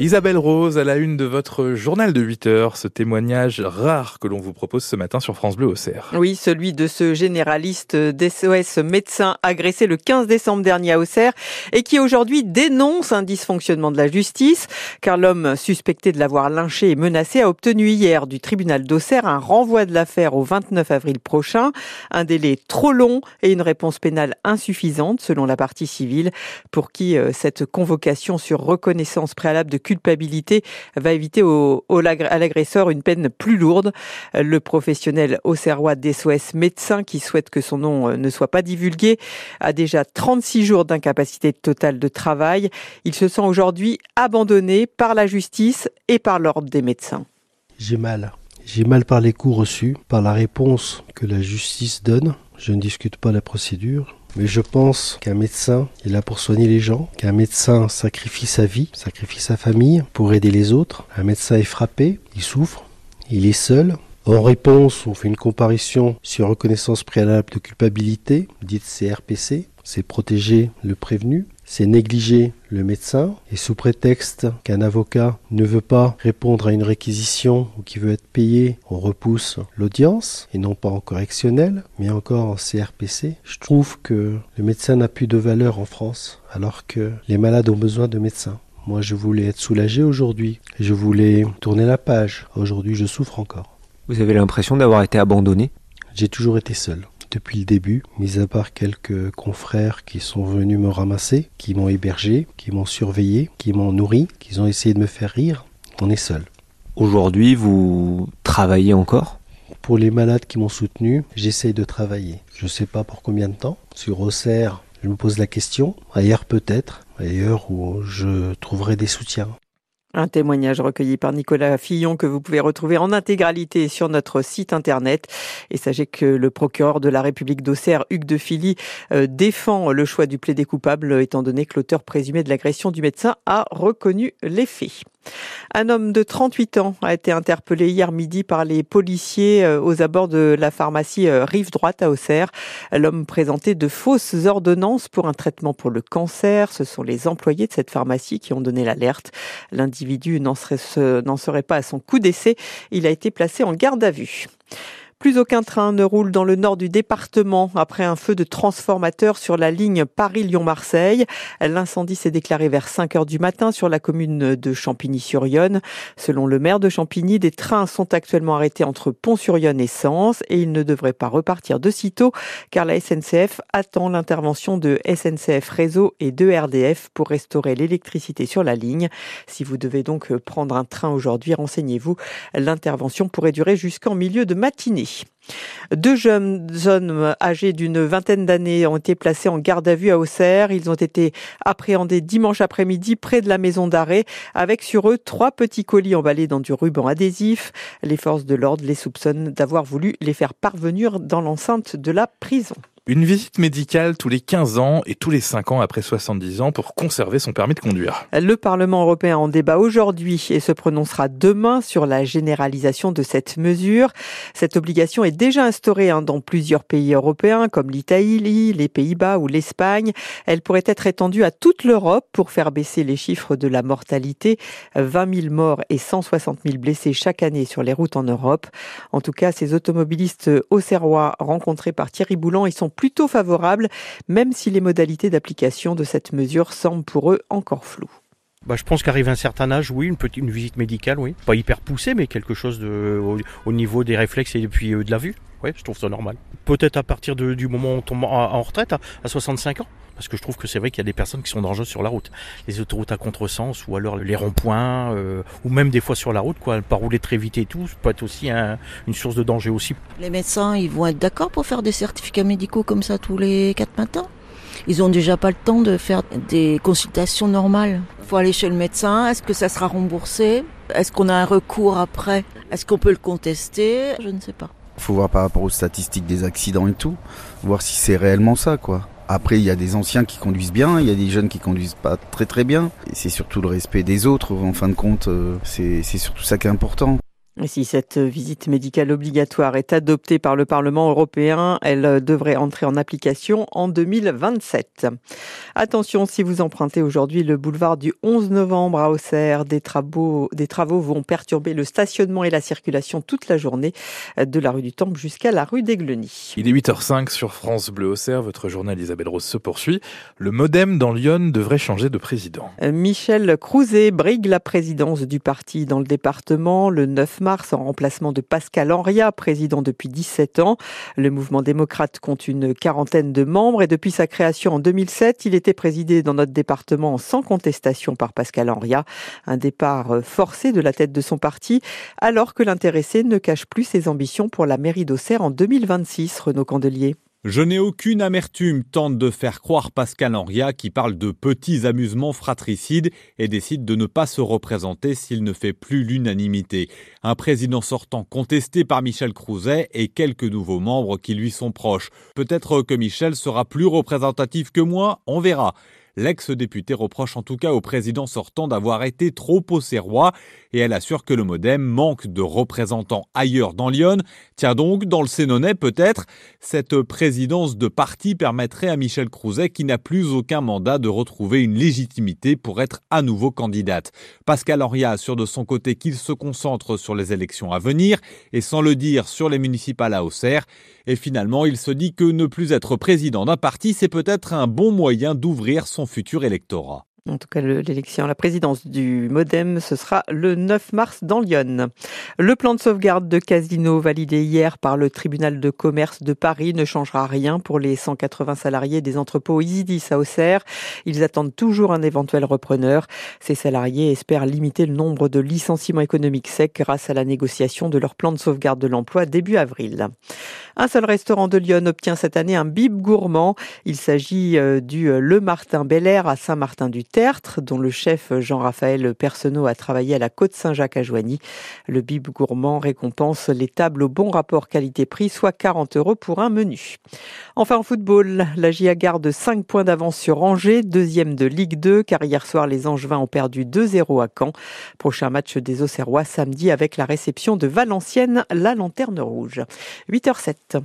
Isabelle Rose, à la une de votre journal de 8 heures, ce témoignage rare que l'on vous propose ce matin sur France Bleu Auxerre. Oui, celui de ce généraliste d'SOS médecin agressé le 15 décembre dernier à Auxerre et qui aujourd'hui dénonce un dysfonctionnement de la justice car l'homme suspecté de l'avoir lynché et menacé a obtenu hier du tribunal d'Auxerre un renvoi de l'affaire au 29 avril prochain, un délai trop long et une réponse pénale insuffisante selon la partie civile pour qui euh, cette convocation sur reconnaissance préalable de culpabilité va éviter à l'agresseur une peine plus lourde. Le professionnel auxerrois d'SOS médecin qui souhaite que son nom euh, ne soit pas divulgué a déjà 36 jours d'incapacité totale de travail. Il se sent aujourd'hui abandonné par la justice et par l'ordre des médecins. J'ai mal. J'ai mal par les coups reçus, par la réponse que la justice donne. Je ne discute pas la procédure. Mais je pense qu'un médecin est là pour soigner les gens, qu'un médecin sacrifie sa vie, sacrifie sa famille pour aider les autres. Un médecin est frappé, il souffre, il est seul. En réponse, on fait une comparaison sur reconnaissance préalable de culpabilité, dite CRPC. C'est protéger le prévenu c'est négliger le médecin et sous prétexte qu'un avocat ne veut pas répondre à une réquisition ou qui veut être payé, on repousse l'audience et non pas en correctionnel mais encore en CRPC. Je trouve que le médecin n'a plus de valeur en France alors que les malades ont besoin de médecins. Moi je voulais être soulagé aujourd'hui, je voulais tourner la page. Aujourd'hui je souffre encore. Vous avez l'impression d'avoir été abandonné? J'ai toujours été seul depuis le début, mis à part quelques confrères qui sont venus me ramasser, qui m'ont hébergé, qui m'ont surveillé, qui m'ont nourri, qui ont essayé de me faire rire. On est seul. Aujourd'hui, vous travaillez encore? Pour les malades qui m'ont soutenu, j'essaye de travailler. Je ne sais pas pour combien de temps. Sur Auxerre, je me pose la question. Ailleurs peut-être. Ailleurs où je trouverai des soutiens. Un témoignage recueilli par Nicolas Fillon que vous pouvez retrouver en intégralité sur notre site internet. Et sachez que le procureur de la République d'Auxerre, Hugues de Philly, euh, défend le choix du plaidé coupable étant donné que l'auteur présumé de l'agression du médecin a reconnu les faits. Un homme de 38 ans a été interpellé hier midi par les policiers euh, aux abords de la pharmacie euh, Rive Droite à Auxerre. L'homme présentait de fausses ordonnances pour un traitement pour le cancer. Ce sont les employés de cette pharmacie qui ont donné l'alerte. L'individu n'en serait, pas à son coup d'essai. Il a été placé en garde à vue. Plus aucun train ne roule dans le nord du département après un feu de transformateur sur la ligne Paris-Lyon-Marseille. L'incendie s'est déclaré vers 5 heures du matin sur la commune de Champigny-sur-Yonne. Selon le maire de Champigny, des trains sont actuellement arrêtés entre Pont-sur-Yonne et Sens et ils ne devraient pas repartir de sitôt car la SNCF attend l'intervention de SNCF Réseau et de RDF pour restaurer l'électricité sur la ligne. Si vous devez donc prendre un train aujourd'hui, renseignez-vous. L'intervention pourrait durer jusqu'en milieu de matinée. Deux jeunes hommes âgés d'une vingtaine d'années ont été placés en garde à vue à Auxerre. Ils ont été appréhendés dimanche après-midi près de la maison d'arrêt avec sur eux trois petits colis emballés dans du ruban adhésif. Les forces de l'ordre les soupçonnent d'avoir voulu les faire parvenir dans l'enceinte de la prison. Une visite médicale tous les 15 ans et tous les 5 ans après 70 ans pour conserver son permis de conduire. Le Parlement européen en débat aujourd'hui et se prononcera demain sur la généralisation de cette mesure. Cette obligation est déjà instaurée hein, dans plusieurs pays européens comme l'Italie, les Pays-Bas ou l'Espagne. Elle pourrait être étendue à toute l'Europe pour faire baisser les chiffres de la mortalité. 20 000 morts et 160 000 blessés chaque année sur les routes en Europe. En tout cas, ces automobilistes auxerrois rencontrés par Thierry Boulan, ils sont plutôt favorable, même si les modalités d'application de cette mesure semblent pour eux encore floues. Bah, je pense qu'arrive un certain âge, oui, une petite visite médicale, oui. Pas hyper poussée, mais quelque chose de, au, niveau des réflexes et puis euh, de la vue. Oui, je trouve ça normal. Peut-être à partir du moment où on tombe en, retraite, à 65 ans. Parce que je trouve que c'est vrai qu'il y a des personnes qui sont dangereuses sur la route. Les autoroutes à contresens ou alors les ronds-points euh, ou même des fois sur la route, quoi. Pas rouler très vite et tout, ça peut être aussi une source de danger aussi. Les médecins, ils vont être d'accord pour faire des certificats médicaux comme ça tous les quatre matins? Ils ont déjà pas le temps de faire des consultations normales. Il faut aller chez le médecin. Est-ce que ça sera remboursé? Est-ce qu'on a un recours après? Est-ce qu'on peut le contester? Je ne sais pas. Il faut voir par rapport aux statistiques des accidents et tout, voir si c'est réellement ça, quoi. Après, il y a des anciens qui conduisent bien, il y a des jeunes qui conduisent pas très très bien. C'est surtout le respect des autres, en fin de compte, euh, c'est surtout ça qui est important. Si cette visite médicale obligatoire est adoptée par le Parlement européen, elle devrait entrer en application en 2027. Attention, si vous empruntez aujourd'hui le boulevard du 11 novembre à Auxerre, des travaux, des travaux vont perturber le stationnement et la circulation toute la journée de la rue du Temple jusqu'à la rue d'Aigleny. Il est 8h05 sur France Bleu Auxerre. Votre journal Isabelle Rose se poursuit. Le modem dans Lyon devrait changer de président. Michel Crouzet brigue la présidence du parti dans le département le 9 mars en remplacement de Pascal Henria, président depuis 17 ans. Le mouvement démocrate compte une quarantaine de membres et depuis sa création en 2007, il était présidé dans notre département sans contestation par Pascal Henria. Un départ forcé de la tête de son parti alors que l'intéressé ne cache plus ses ambitions pour la mairie d'Auxerre en 2026, Renaud Candelier. Je n'ai aucune amertume, tente de faire croire Pascal Henria qui parle de petits amusements fratricides et décide de ne pas se représenter s'il ne fait plus l'unanimité. Un président sortant contesté par Michel Crouzet et quelques nouveaux membres qui lui sont proches. Peut-être que Michel sera plus représentatif que moi, on verra. L'ex-député reproche en tout cas au président sortant d'avoir été trop auxerrois et elle assure que le modem manque de représentants ailleurs dans Lyon. Tiens donc, dans le Sénonais peut-être, cette présidence de parti permettrait à Michel Crouzet, qui n'a plus aucun mandat, de retrouver une légitimité pour être à nouveau candidate. Pascal Henriat assure de son côté qu'il se concentre sur les élections à venir et sans le dire sur les municipales à Auxerre. Et finalement, il se dit que ne plus être président d'un parti, c'est peut-être un bon moyen d'ouvrir son futur électorat. En tout cas, l'élection à la présidence du Modem, ce sera le 9 mars dans Lyon. Le plan de sauvegarde de Casino validé hier par le tribunal de commerce de Paris ne changera rien pour les 180 salariés des entrepôts Isidis à Auxerre. Ils attendent toujours un éventuel repreneur. Ces salariés espèrent limiter le nombre de licenciements économiques secs grâce à la négociation de leur plan de sauvegarde de l'emploi début avril. Un seul restaurant de Lyon obtient cette année un bib gourmand. Il s'agit euh, du euh, Le Martin Bel à Saint-Martin-du Tertre, dont le chef Jean-Raphaël Personneau a travaillé à la côte Saint-Jacques à Joigny. Le bib gourmand récompense les tables au bon rapport qualité-prix, soit 40 euros pour un menu. Enfin en football, la GIA garde 5 points d'avance sur Angers, deuxième de Ligue 2, car hier soir les Angevins ont perdu 2-0 à Caen. Prochain match des Auxerrois samedi avec la réception de Valenciennes, la lanterne rouge. 8h07.